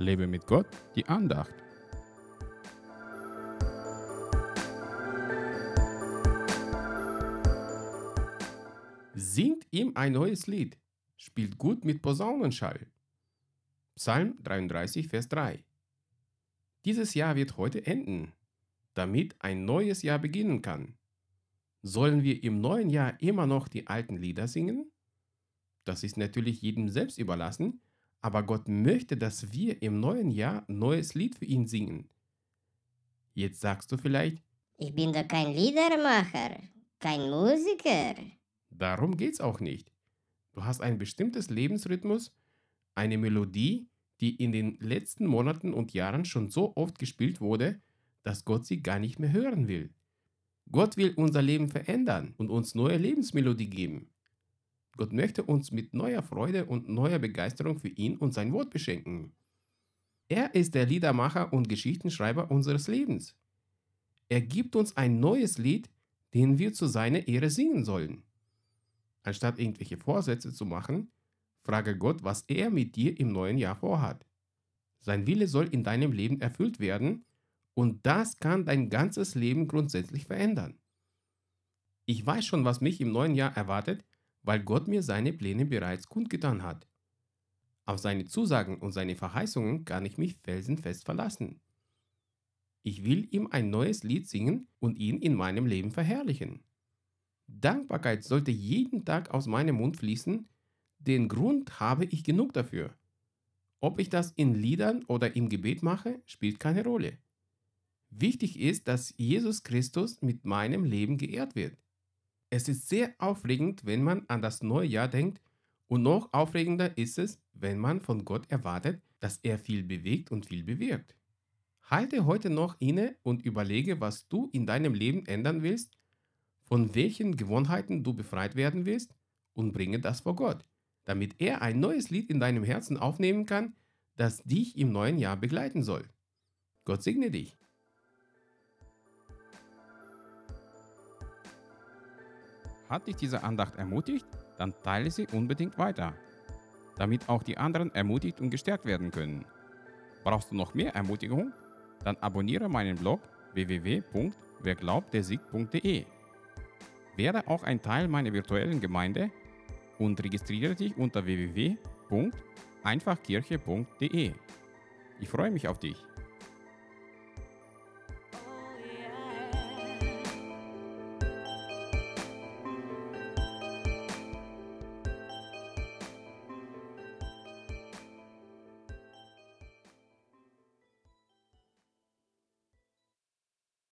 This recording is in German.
Lebe mit Gott, die Andacht. Singt ihm ein neues Lied, spielt gut mit Posaunenschall. Psalm 33, Vers 3. Dieses Jahr wird heute enden, damit ein neues Jahr beginnen kann. Sollen wir im neuen Jahr immer noch die alten Lieder singen? Das ist natürlich jedem selbst überlassen, aber Gott möchte, dass wir im neuen Jahr ein neues Lied für ihn singen. Jetzt sagst du vielleicht, Ich bin doch kein Liedermacher, kein Musiker. darum geht's auch nicht. Du hast ein bestimmtes Lebensrhythmus, eine Melodie, die in den letzten Monaten und Jahren schon so oft gespielt wurde, dass Gott sie gar nicht mehr hören will. Gott will unser Leben verändern und uns neue Lebensmelodie geben. Gott möchte uns mit neuer Freude und neuer Begeisterung für ihn und sein Wort beschenken. Er ist der Liedermacher und Geschichtenschreiber unseres Lebens. Er gibt uns ein neues Lied, den wir zu seiner Ehre singen sollen. Anstatt irgendwelche Vorsätze zu machen, frage Gott, was er mit dir im neuen Jahr vorhat. Sein Wille soll in deinem Leben erfüllt werden und das kann dein ganzes Leben grundsätzlich verändern. Ich weiß schon, was mich im neuen Jahr erwartet, weil Gott mir seine Pläne bereits kundgetan hat. Auf seine Zusagen und seine Verheißungen kann ich mich felsenfest verlassen. Ich will ihm ein neues Lied singen und ihn in meinem Leben verherrlichen. Dankbarkeit sollte jeden Tag aus meinem Mund fließen, den Grund habe ich genug dafür. Ob ich das in Liedern oder im Gebet mache, spielt keine Rolle. Wichtig ist, dass Jesus Christus mit meinem Leben geehrt wird. Es ist sehr aufregend, wenn man an das neue Jahr denkt und noch aufregender ist es, wenn man von Gott erwartet, dass er viel bewegt und viel bewirkt. Halte heute noch inne und überlege, was du in deinem Leben ändern willst, von welchen Gewohnheiten du befreit werden willst und bringe das vor Gott, damit er ein neues Lied in deinem Herzen aufnehmen kann, das dich im neuen Jahr begleiten soll. Gott segne dich. Hat dich diese Andacht ermutigt? Dann teile sie unbedingt weiter, damit auch die anderen ermutigt und gestärkt werden können. Brauchst du noch mehr Ermutigung? Dann abonniere meinen Blog www.werglaubtdersieg.de. Werde auch ein Teil meiner virtuellen Gemeinde und registriere dich unter www.einfachkirche.de. Ich freue mich auf dich.